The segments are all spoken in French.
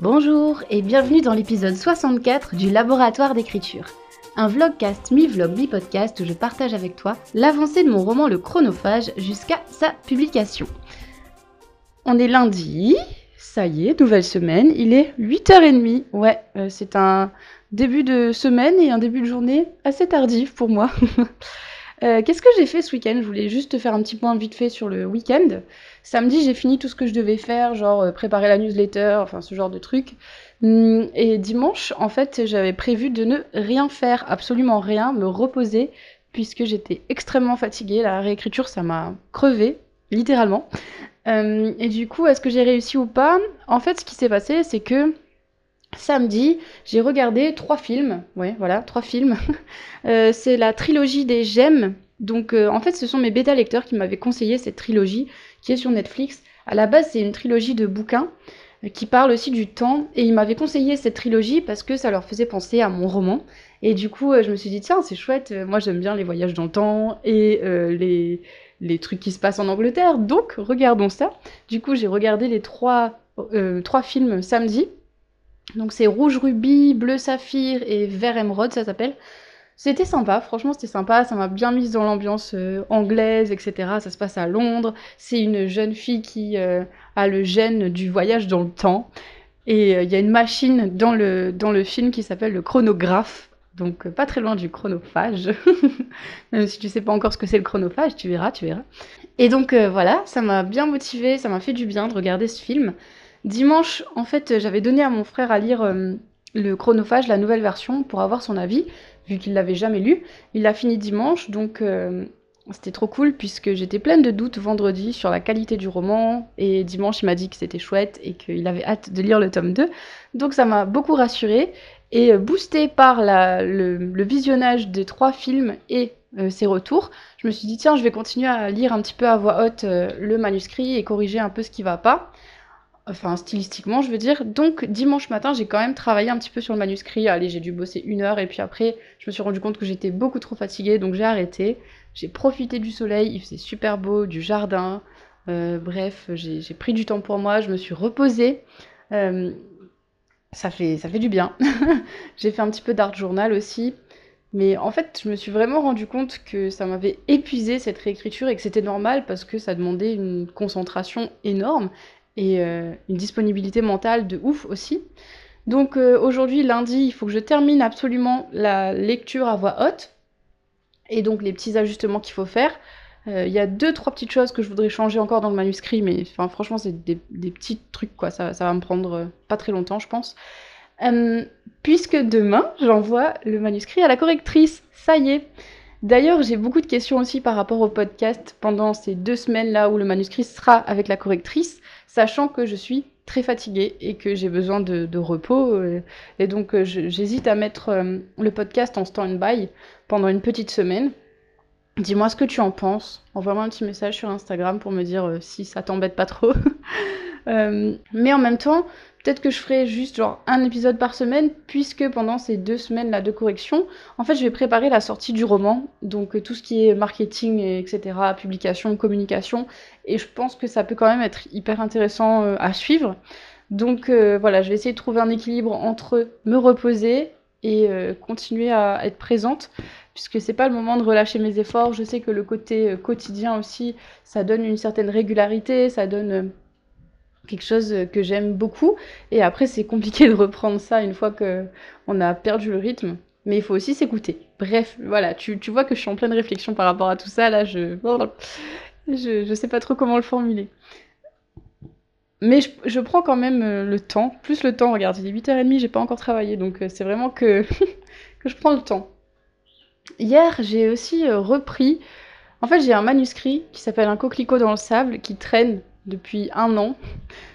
Bonjour et bienvenue dans l'épisode 64 du Laboratoire d'écriture. Un vlogcast mi-vlog mi-podcast où je partage avec toi l'avancée de mon roman Le Chronophage jusqu'à sa publication. On est lundi, ça y est, nouvelle semaine, il est 8h30. Ouais, euh, c'est un début de semaine et un début de journée assez tardif pour moi. Euh, qu'est-ce que j'ai fait ce week-end? Je voulais juste te faire un petit point vite fait sur le week-end. Samedi, j'ai fini tout ce que je devais faire, genre euh, préparer la newsletter, enfin ce genre de trucs. Hum, et dimanche, en fait, j'avais prévu de ne rien faire, absolument rien, me reposer, puisque j'étais extrêmement fatiguée. La réécriture, ça m'a crevé, littéralement. Hum, et du coup, est-ce que j'ai réussi ou pas? En fait, ce qui s'est passé, c'est que Samedi, j'ai regardé trois films. Ouais, voilà, trois films. Euh, c'est la trilogie des Gemmes. Donc, euh, en fait, ce sont mes bêta-lecteurs qui m'avaient conseillé cette trilogie qui est sur Netflix. À la base, c'est une trilogie de bouquins euh, qui parle aussi du temps. Et ils m'avaient conseillé cette trilogie parce que ça leur faisait penser à mon roman. Et du coup, je me suis dit, tiens, c'est chouette. Moi, j'aime bien les voyages dans le temps et les, les trucs qui se passent en Angleterre. Donc, regardons ça. Du coup, j'ai regardé les trois, trois films samedi. Donc c'est rouge rubis, bleu saphir et vert émeraude, ça s'appelle. C'était sympa, franchement c'était sympa, ça m'a bien mise dans l'ambiance euh, anglaise, etc. Ça se passe à Londres, c'est une jeune fille qui euh, a le gène du voyage dans le temps. Et euh, il y a une machine dans le, dans le film qui s'appelle le chronographe, donc pas très loin du chronophage. Même si tu sais pas encore ce que c'est le chronophage, tu verras, tu verras. Et donc voilà, ça m'a bien motivé, ça m'a fait du bien de regarder ce film. Dimanche, en fait, j'avais donné à mon frère à lire euh, le chronophage, la nouvelle version, pour avoir son avis, vu qu'il l'avait jamais lu. Il l'a fini dimanche, donc euh, c'était trop cool, puisque j'étais pleine de doutes vendredi sur la qualité du roman, et dimanche, il m'a dit que c'était chouette et qu'il avait hâte de lire le tome 2. Donc ça m'a beaucoup rassurée, et euh, boostée par le, visionnage des trois films et ses retours, je me suis dit tiens, je vais continuer à lire un petit peu à voix haute le manuscrit et corriger un peu ce qui va pas enfin stylistiquement je veux dire. Donc dimanche matin j'ai quand même travaillé un petit peu sur le manuscrit, allez j'ai dû bosser une heure et puis après je me suis rendu compte que j'étais beaucoup trop fatiguée donc j'ai arrêté. J'ai profité du soleil, il faisait super beau, du jardin, euh, bref j'ai pris du temps pour moi, je me suis reposée. Euh, ça, fait, ça fait du bien. j'ai fait un petit peu d'art journal aussi. Mais en fait, je me suis vraiment rendu compte que ça m'avait épuisé cette réécriture et que c'était normal parce que ça demandait une concentration énorme et euh, une disponibilité mentale de ouf aussi. Donc euh, aujourd'hui, lundi, il faut que je termine absolument la lecture à voix haute et donc les petits ajustements qu'il faut faire. Euh, il y a deux, trois petites choses que je voudrais changer encore dans le manuscrit, mais franchement, c'est des, petits trucs, quoi. Ça, ça, va me prendre pas très longtemps, je pense. puisque demain, j'envoie le manuscrit à la correctrice. Ça y est. D'ailleurs, j'ai beaucoup de questions aussi par rapport au podcast pendant ces deux semaines-là où le manuscrit sera avec la correctrice sachant que je suis très fatiguée et que j'ai besoin de, repos. Euh, et donc euh, j'hésite à mettre euh, le podcast en stand-by pendant une petite semaine. Dis-moi ce que tu en penses. Envoie-moi un petit message sur Instagram pour me dire si ça t'embête pas trop. mais en même temps, Peut-être que je ferai juste genre un épisode par semaine, puisque pendant ces deux semaines là de correction, en fait, je vais préparer la sortie du roman, donc euh, tout ce qui est marketing, etc., publication, communication, et je pense que ça peut quand même être hyper intéressant euh, à suivre. Donc euh, voilà, je vais essayer de trouver un équilibre entre me reposer et continuer à être présente puisque c'est pas le moment de relâcher mes efforts. Je sais que le côté quotidien aussi, ça donne une certaine régularité, ça donne quelque chose que j'aime beaucoup. Et après, c'est compliqué de reprendre ça une fois qu'on a perdu le rythme. Mais il faut aussi s'écouter. Bref, voilà, tu, vois que je suis en pleine réflexion par rapport à tout ça. Là, je, je, je sais pas trop comment le formuler. Mais je, prends quand même euh, le temps, plus le temps, regarde, il est 8h30, j'ai pas encore travaillé, donc euh, c'est vraiment que, que je prends le temps. Hier, j'ai aussi euh, repris, en fait j'ai un manuscrit qui s'appelle Un coquelicot dans le sable, qui traîne depuis un an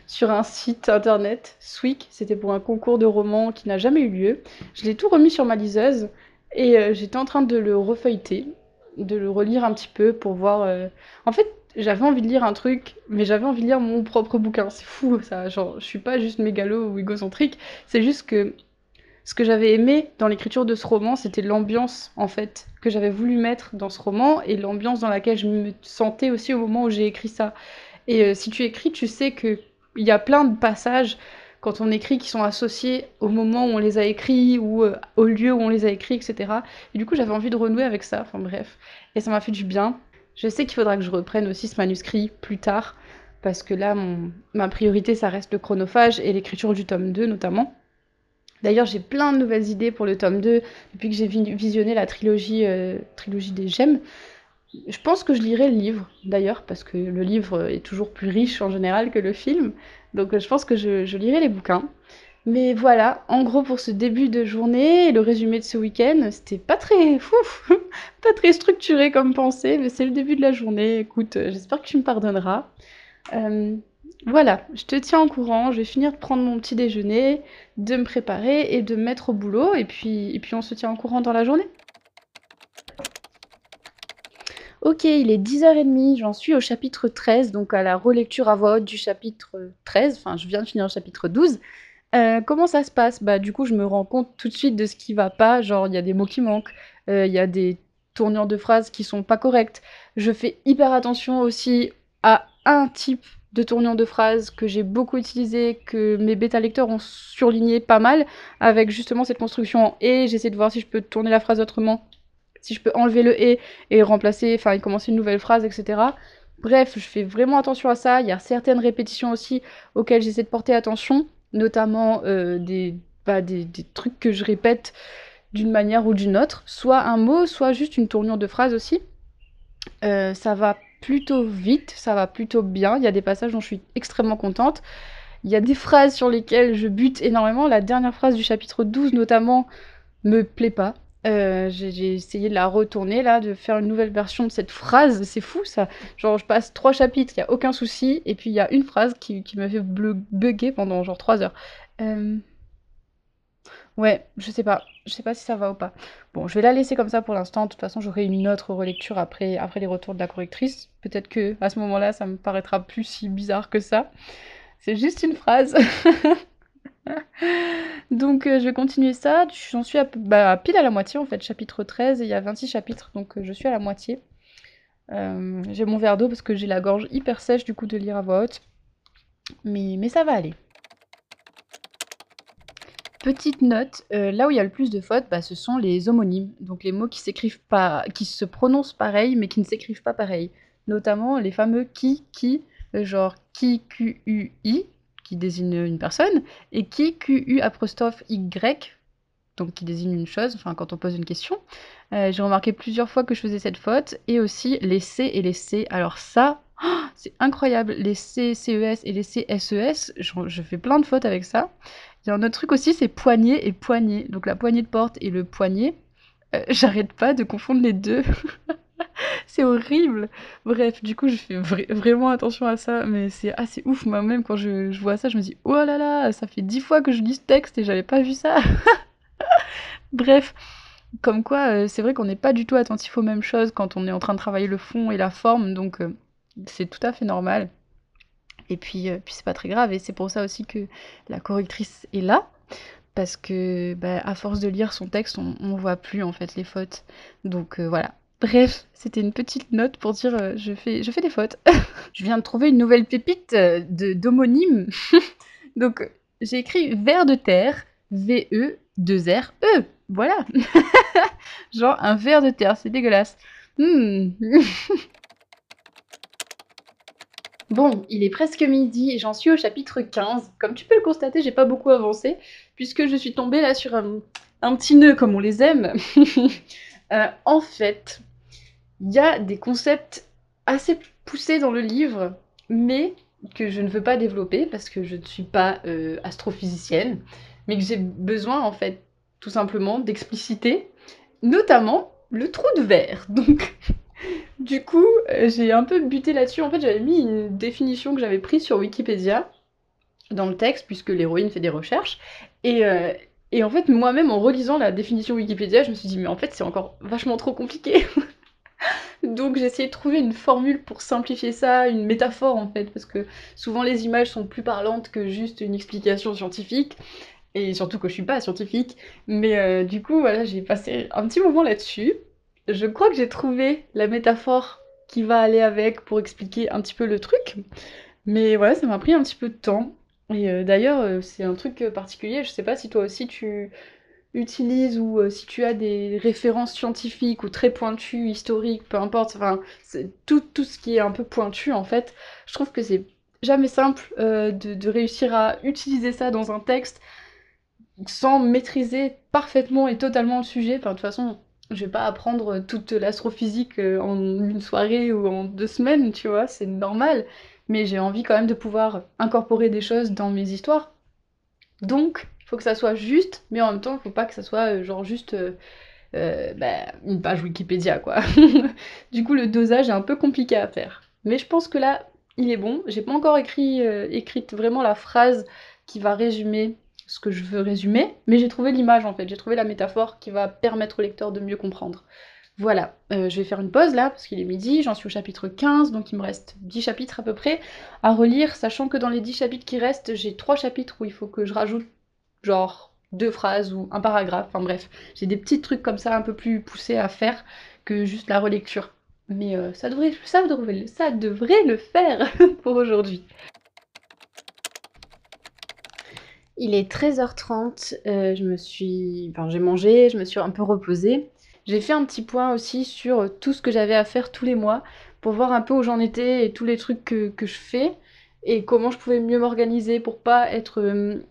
sur un site internet, Swick. C'était pour un concours de romans qui n'a jamais eu lieu. Je l'ai tout remis sur ma liseuse et euh, j'étais en train de le refeuilleter, de le relire un petit peu pour voir. Euh, en fait, j'avais envie de lire un truc, mais j'avais envie de lire mon propre bouquin. C'est fou ça. Genre, je suis pas juste mégalo ou égocentrique. C'est juste que ce que j'avais aimé dans l'écriture de ce roman, c'était l'ambiance en fait que j'avais voulu mettre dans ce roman et l'ambiance dans laquelle je me sentais aussi au moment où j'ai écrit ça. Et euh, si tu écris, tu sais qu'il y a plein de passages quand on écrit qui sont associés au moment où on les a écrits ou euh, au lieu où on les a écrits, etc. Et du coup, j'avais envie de renouer avec ça, enfin bref. Et ça m'a fait du bien. Je sais qu'il faudra que je reprenne aussi ce manuscrit plus tard, parce que là, ma priorité, ça reste le chronophage et l'écriture du tome 2 notamment. D'ailleurs, j'ai plein de nouvelles idées pour le tome 2 depuis que j'ai visionné la trilogie, euh, trilogie des gemmes. Je pense que je lirai le livre, d'ailleurs, parce que le livre est toujours plus riche en général que le film. Donc je pense que je, lirai les bouquins. Mais voilà, en gros pour ce début de journée, le résumé de ce week-end, c'était pas très fou, pas très structuré comme pensée, mais c'est le début de la journée. Écoute, j'espère que tu me pardonneras. Euh, voilà, je te tiens au courant, je vais finir de prendre mon petit déjeuner, de me préparer et de me mettre au boulot, et puis, et puis on se tient au courant dans la journée. Ok, il est 10h30, j'en suis au chapitre 13, donc à la relecture à voix haute du chapitre 13, enfin je viens de finir le chapitre 12. Euh, comment ça se passe? Bah du coup je me rends compte tout de suite de ce qui va pas, genre il y a des mots qui manquent, euh, il y a des tournures de phrases qui sont pas correctes. Je fais hyper attention aussi à un type de tournure de phrases que j'ai beaucoup utilisé, que mes bêta lecteurs ont surligné pas mal, avec justement cette construction en et, j'essaie de voir si je peux tourner la phrase autrement si je peux enlever le et et remplacer, enfin, commencer une nouvelle phrase, etc. Bref, je fais vraiment attention à ça. Il y a certaines répétitions aussi auxquelles j'essaie de porter attention, notamment euh, bah, des, des, trucs que je répète d'une manière ou d'une autre, soit un mot, soit juste une tournure de phrase aussi. Euh, ça va plutôt vite, ça va plutôt bien. Il y a des passages dont je suis extrêmement contente. Il y a des phrases sur lesquelles je bute énormément. La dernière phrase du chapitre 12 notamment me plaît pas. Euh, j'ai essayé de la retourner là, de faire une nouvelle version de cette phrase. C'est fou ça. Genre je passe trois chapitres, il y a aucun souci, et puis il y a une phrase qui, qui m'a fait bugger pendant genre trois heures. Euh, ouais, je sais pas. Je sais pas si ça va ou pas. Bon, je vais la laisser comme ça pour l'instant. De toute façon, j'aurai une autre relecture après, après les retours de la correctrice. Peut-être que à ce moment-là, ça me paraîtra plus si bizarre que ça. C'est juste une phrase. donc euh, je vais continuer ça. J'en suis à, bah, pile à la moitié en fait, chapitre 13, et il y a 26 chapitres, donc euh, je suis à la moitié. Euh, j'ai mon verre d'eau parce que j'ai la gorge hyper sèche du coup de lire à voix haute. Mais, ça va aller. Petite note, là où il y a le plus de fautes, bah, ce sont les homonymes, donc les mots qui s'écrivent qui se prononcent pareil mais qui ne s'écrivent pas pareil. Notamment les fameux qui, qui, genre qui, q, u, i, qui désigne une personne, et qui, QU apostrophe Y, donc qui désigne une chose, enfin quand on pose une question. Euh, j'ai remarqué plusieurs fois que je faisais cette faute, et aussi les C et les C. Alors ça, c'est incroyable, les C, CES et les C, SES, je, je, fais plein de fautes avec ça. Il y a un autre truc aussi, c'est poignée et poignée. Donc la poignée de porte et le poignet, euh, j'arrête pas de confondre les deux. c'est horrible. Bref, du coup, je fais vraiment attention à ça, mais c'est assez ouf. Moi-même, quand je, vois ça, je me dis oh là là, ça fait dix fois que je lis ce texte et j'avais pas vu ça. Bref, comme quoi, euh, c'est vrai qu'on n'est pas du tout attentif aux mêmes choses quand on est en train de travailler le fond et la forme, donc euh, c'est tout à fait normal. Et puis, euh, puis c'est pas très grave, et c'est pour ça aussi que la correctrice est là, parce que bah, à force de lire son texte, on, on voit plus en fait les fautes. Donc voilà, Bref, c'était une petite note pour dire euh, je, fais, je fais des fautes. je viens de trouver une nouvelle pépite euh, de d'homonyme. Donc j'ai écrit ver de terre, V-E, 2-R, E. Voilà. Genre un ver de terre, c'est dégueulasse. Hmm. Bon, il est presque midi et j'en suis au chapitre 15. Comme tu peux le constater, j'ai pas beaucoup avancé, puisque je suis tombée là sur un, un petit nœud comme on les aime. Euh, en fait, il y a des concepts assez poussés dans le livre, mais que je ne veux pas développer parce que je ne suis pas euh, astrophysicienne, mais que j'ai besoin en fait tout simplement d'expliciter, notamment le trou de verre. Donc du coup, euh, j'ai un peu buté là-dessus. En fait, j'avais mis une définition que j'avais prise sur Wikipédia dans le texte, puisque l'héroïne fait des recherches. Et, euh, et en fait, moi-même, en relisant la définition Wikipédia, je me suis dit, mais en fait, c'est encore vachement trop compliqué. Donc j'ai essayé de trouver une formule pour simplifier ça, une métaphore en fait, parce que souvent les images sont plus parlantes que juste une explication scientifique, et surtout que je suis pas scientifique, mais euh, du coup voilà, j'ai passé un petit moment là-dessus. Je crois que j'ai trouvé la métaphore qui va aller avec pour expliquer un petit peu le truc, mais voilà, ça m'a pris un petit peu de temps. Et d'ailleurs, c'est un truc particulier, je sais pas si toi aussi tu utilises ou si tu as des références scientifiques ou très pointues, historiques, peu importe, enfin, tout, tout ce qui est un peu pointu en fait, je trouve que c'est jamais simple de, de, réussir à utiliser ça dans un texte sans maîtriser parfaitement et totalement le sujet. Enfin, de toute façon, je vais pas apprendre toute l'astrophysique en une soirée ou en deux semaines, tu vois, c'est normal. Mais j'ai envie quand même de pouvoir incorporer des choses dans mes histoires. Donc, faut que ça soit juste, mais en même temps, il faut pas que ça soit euh, genre juste euh, euh, bah, une page Wikipédia, quoi. du coup, le dosage est un peu compliqué à faire. Mais je pense que là, il est bon. J'ai pas encore écrit écrite vraiment la phrase qui va résumer ce que je veux résumer, mais j'ai trouvé l'image en fait, j'ai trouvé la métaphore qui va permettre au lecteur de mieux comprendre. Voilà, je vais faire une pause là, parce qu'il est midi, j'en suis au chapitre 15, donc il me reste 10 chapitres à peu près à relire, sachant que dans les 10 chapitres qui restent, j'ai 3 chapitres où il faut que je rajoute genre deux phrases ou un paragraphe, enfin bref, j'ai des petits trucs comme ça un peu plus poussés à faire que juste la relecture. Mais euh, ça, devrait, ça, devrait, ça devrait le faire pour aujourd'hui. Il est 13h30, euh, je me suis... Enfin, j'ai mangé, je me suis un peu reposée. J'ai fait un petit point aussi sur tout ce que j'avais à faire tous les mois pour voir un peu où j'en étais et tous les trucs que, je fais et comment je pouvais mieux m'organiser pour pas être, euh,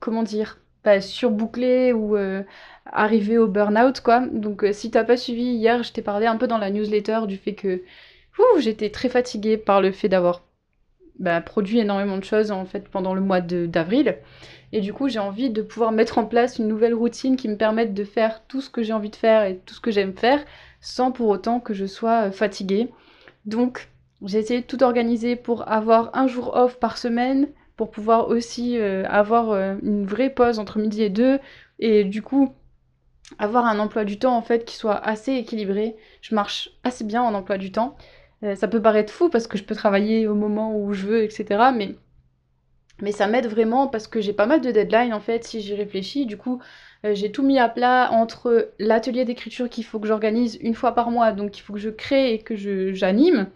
comment dire, pas surbouclée ou euh, arriver au burn-out quoi. Donc si t'as pas suivi hier, je t'ai parlé un peu dans la newsletter du fait que j'étais très fatiguée par le fait d'avoir bah, produit énormément de choses en fait pendant le mois d'avril. Et du coup, j'ai envie de pouvoir mettre en place une nouvelle routine qui me permette de faire tout ce que j'ai envie de faire et tout ce que j'aime faire sans pour autant que je sois euh, fatiguée. Donc, j'ai essayé de tout organiser pour avoir un jour off par semaine, pour pouvoir aussi euh, avoir euh, une vraie pause entre midi et deux, et du coup avoir un emploi du temps en fait qui soit assez équilibré. Je marche assez bien en emploi du temps. ça peut paraître fou parce que je peux travailler au moment où je veux, etc. Mais mais ça m'aide vraiment parce que j'ai pas mal de deadlines en fait si j'y réfléchis. Du coup, euh, j'ai tout mis à plat entre l'atelier d'écriture qu'il faut que j'organise une fois par mois, donc il faut que je crée et que j'anime.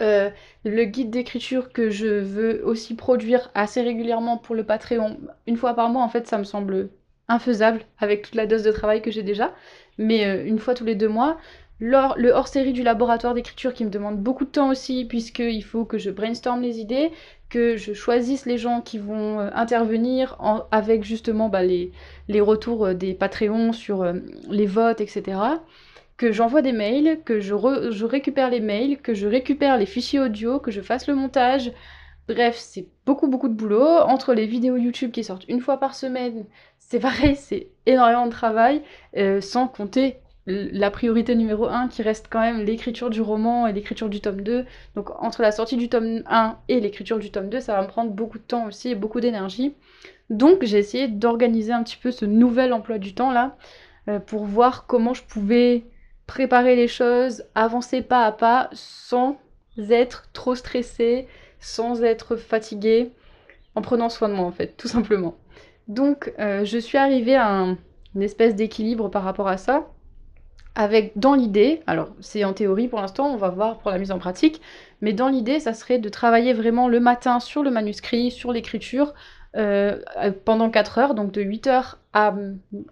Euh, le guide d'écriture que je veux aussi produire assez régulièrement pour le Patreon, une fois par mois, en fait, ça me semble infaisable avec toute la dose de travail que j'ai déjà. Mais euh, une fois tous les deux mois, le hors-série du laboratoire d'écriture qui me demande beaucoup de temps aussi, puisqu'il faut que je brainstorm les idées, que je choisisse les gens qui vont euh, intervenir avec justement bah, les, retours euh, des Patreons sur les votes, etc. Que j'envoie des mails, que je, je, récupère les mails, que je récupère les fichiers audio, que je fasse le montage. Bref, c'est beaucoup beaucoup de boulot. Entre les vidéos YouTube qui sortent une fois par semaine, c'est pareil, c'est énormément de travail, sans compter la priorité numéro 1 qui reste quand même l'écriture du roman et l'écriture du tome 2. Donc entre la sortie du tome 1 et l'écriture du tome 2, ça va me prendre beaucoup de temps aussi et beaucoup d'énergie. Donc j'ai essayé d'organiser un petit peu ce nouvel emploi du temps là euh, pour voir comment je pouvais préparer les choses, avancer pas à pas sans être trop stressée, sans être fatiguée, en prenant soin de moi en fait, tout simplement. Donc euh, je suis arrivée à une espèce d'équilibre par rapport à ça avec dans l'idée, alors c'est en théorie pour l'instant, on va voir pour la mise en pratique, mais dans l'idée, ça serait de travailler vraiment le matin sur le manuscrit, sur l'écriture, euh, pendant 4 heures, donc de 8h à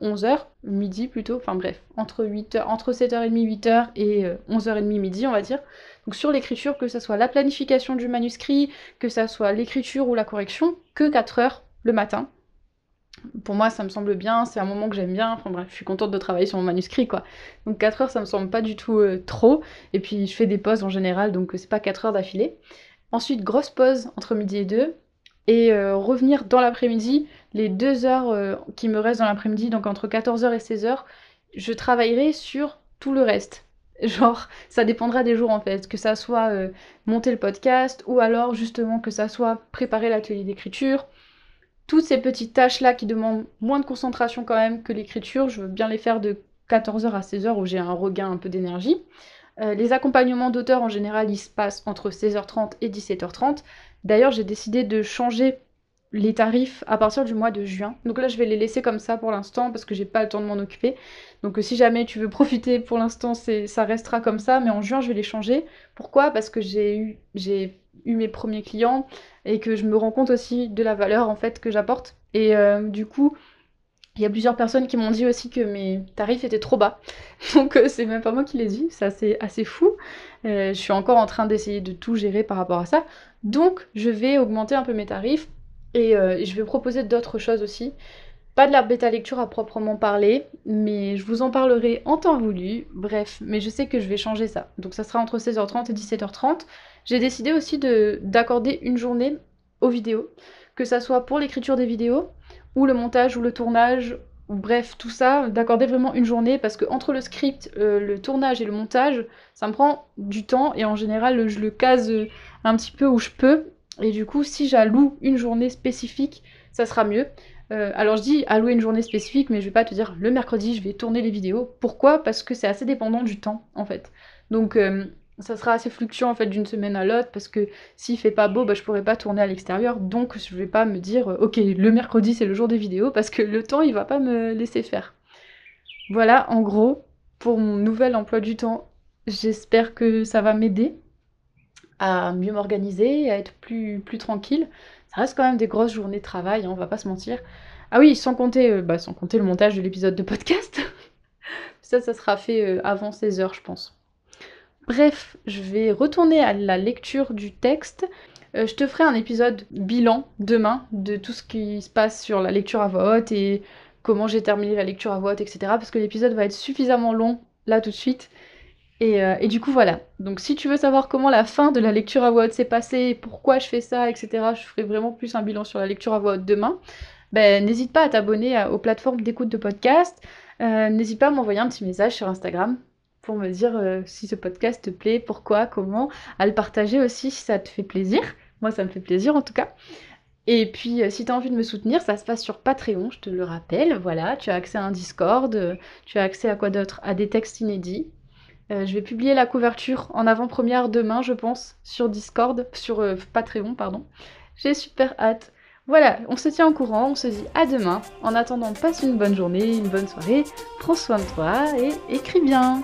11h, midi plutôt, enfin bref, entre, 8 entre 7h30, 8h et 11h30 euh, midi, on va dire. Donc sur l'écriture, que ce soit la planification du manuscrit, que ce soit l'écriture ou la correction, que 4 heures le matin pour moi, ça me semble bien, c'est un moment que j'aime bien. Enfin bref, je suis contente de travailler sur mon manuscrit, quoi. Donc 4 heures, ça me semble pas du tout euh, trop. Et puis, je fais des pauses en général, donc euh, c'est pas 4 heures d'affilée. Ensuite, grosse pause entre midi et 2. Et euh, revenir dans l'après-midi, les 2 heures qui me restent dans l'après-midi, donc entre 14h et 16h, je travaillerai sur tout le reste. Genre, ça dépendra des jours en fait, que ça soit monter le podcast ou alors justement que ça soit préparer l'atelier d'écriture, toutes ces petites tâches-là qui demandent moins de concentration quand même que l'écriture, je veux bien les faire de 14h à 16h où j'ai un regain un peu d'énergie. Euh, les accompagnements d'auteurs en général, ils se passent entre 16h30 et 17h30. D'ailleurs, j'ai décidé de changer les tarifs à partir du mois de juin. Donc là, je vais les laisser comme ça pour l'instant parce que j'ai pas le temps de m'en occuper. Donc euh, si jamais tu veux profiter pour l'instant, ça restera comme ça, mais en juin, je vais les changer. Pourquoi? Parce que j'ai eu mes premiers clients et que je me rends compte aussi de la valeur en fait que j'apporte. Et du coup, il y a plusieurs personnes qui m'ont dit aussi que mes tarifs étaient trop bas. Donc c'est même pas moi qui les dis, ça c'est assez fou. je suis encore en train d'essayer de tout gérer par rapport à ça. Donc je vais augmenter un peu mes tarifs et je vais proposer d'autres choses aussi. Pas de la bêta lecture à proprement parler, mais je vous en parlerai en temps voulu. Bref, mais je sais que je vais changer ça. Donc ça sera entre 16h30 et 17h30. J'ai décidé aussi d'accorder une journée aux vidéos, que ça soit pour l'écriture des vidéos, ou le montage, ou le tournage, ou bref, tout ça, d'accorder vraiment une journée, parce que entre le script, euh, le tournage et le montage, ça me prend du temps, et en général, je le case un petit peu où je peux. Et du coup, si j'alloue une journée spécifique, ça sera mieux. Euh, alors je dis allouer une journée spécifique, mais je vais pas te dire le mercredi je vais tourner les vidéos. Pourquoi? Parce que c'est assez dépendant du temps en fait. Donc euh, ça sera assez fluctuant en fait d'une semaine à l'autre parce que s'il fait pas beau, bah, je pourrais pas tourner à l'extérieur. Donc je vais pas me dire euh, ok le mercredi c'est le jour des vidéos parce que le temps il va pas me laisser faire. Voilà en gros pour mon nouvel emploi du temps. J'espère que ça va m'aider à mieux m'organiser, à être plus, plus tranquille ça reste quand même des grosses journées de travail, hein, on va pas se mentir. Ah oui, sans compter, euh, bah, sans compter le montage de l'épisode de podcast. ça, ça sera fait euh, avant 16h, je pense. Bref, je vais retourner à la lecture du texte. Euh, je te ferai un épisode bilan demain de tout ce qui se passe sur la lecture à voix haute et comment j'ai terminé la lecture à voix haute, etc. Parce que l'épisode va être suffisamment long là tout de suite. Euh, et, du coup, voilà. Donc, si tu veux savoir comment la fin de la lecture à voix haute s'est passée, pourquoi je fais ça, etc., je ferai vraiment plus un bilan sur la lecture à voix haute demain. Ben, n'hésite pas à t'abonner aux plateformes d'écoute de podcast. Euh, n'hésite pas à m'envoyer un petit message sur Instagram pour me dire euh, si ce podcast te plaît, pourquoi, comment, à le partager aussi si ça te fait plaisir. Moi, ça me fait plaisir en tout cas. Et puis, si tu as envie de me soutenir, ça se passe sur Patreon, je te le rappelle. Voilà, tu as accès à un Discord, tu as accès à quoi d'autre? À des textes inédits, euh, je vais publier la couverture en avant-première demain, je pense, sur Discord, sur euh, Patreon, pardon. J'ai super hâte. Voilà, on se tient au courant, on se dit à demain. En attendant, passe une bonne journée, une bonne soirée, prends soin de toi et écris bien.